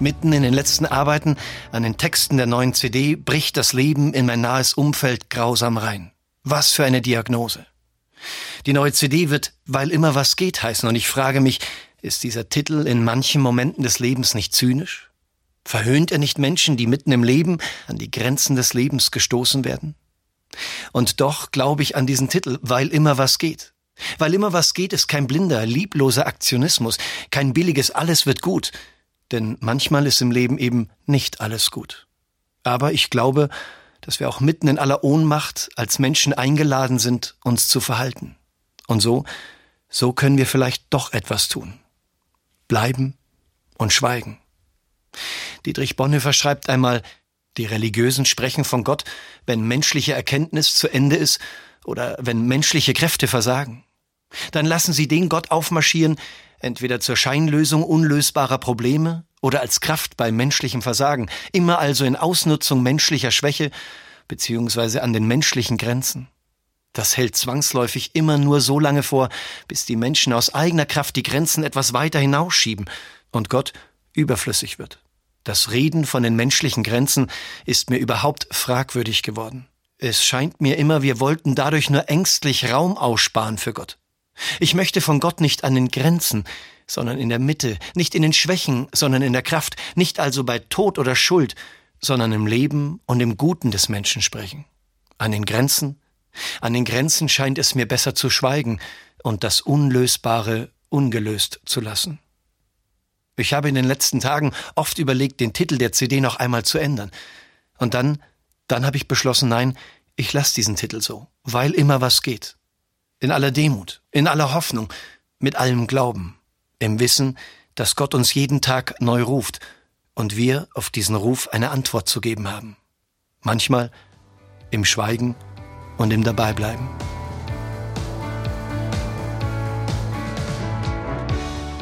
Mitten in den letzten Arbeiten an den Texten der neuen CD bricht das Leben in mein nahes Umfeld grausam rein. Was für eine Diagnose. Die neue CD wird Weil immer was geht heißen und ich frage mich, ist dieser Titel in manchen Momenten des Lebens nicht zynisch? Verhöhnt er nicht Menschen, die mitten im Leben an die Grenzen des Lebens gestoßen werden? Und doch glaube ich an diesen Titel, weil immer was geht. Weil immer was geht, ist kein blinder, liebloser Aktionismus, kein billiges Alles wird gut, denn manchmal ist im Leben eben nicht alles gut. Aber ich glaube, dass wir auch mitten in aller Ohnmacht als Menschen eingeladen sind, uns zu verhalten. Und so, so können wir vielleicht doch etwas tun. Bleiben und schweigen. Dietrich Bonhoeffer schreibt einmal, die Religiösen sprechen von Gott, wenn menschliche Erkenntnis zu Ende ist oder wenn menschliche Kräfte versagen. Dann lassen sie den Gott aufmarschieren, entweder zur Scheinlösung unlösbarer Probleme oder als Kraft bei menschlichem Versagen, immer also in Ausnutzung menschlicher Schwäche beziehungsweise an den menschlichen Grenzen. Das hält zwangsläufig immer nur so lange vor, bis die Menschen aus eigener Kraft die Grenzen etwas weiter hinausschieben und Gott überflüssig wird. Das Reden von den menschlichen Grenzen ist mir überhaupt fragwürdig geworden. Es scheint mir immer, wir wollten dadurch nur ängstlich Raum aussparen für Gott. Ich möchte von Gott nicht an den Grenzen, sondern in der Mitte, nicht in den Schwächen, sondern in der Kraft, nicht also bei Tod oder Schuld, sondern im Leben und im Guten des Menschen sprechen. An den Grenzen? An den Grenzen scheint es mir besser zu schweigen und das Unlösbare ungelöst zu lassen. Ich habe in den letzten Tagen oft überlegt, den Titel der CD noch einmal zu ändern. Und dann, dann habe ich beschlossen, nein, ich lasse diesen Titel so, weil immer was geht. In aller Demut, in aller Hoffnung, mit allem Glauben, im Wissen, dass Gott uns jeden Tag neu ruft und wir auf diesen Ruf eine Antwort zu geben haben. Manchmal im Schweigen und im Dabeibleiben.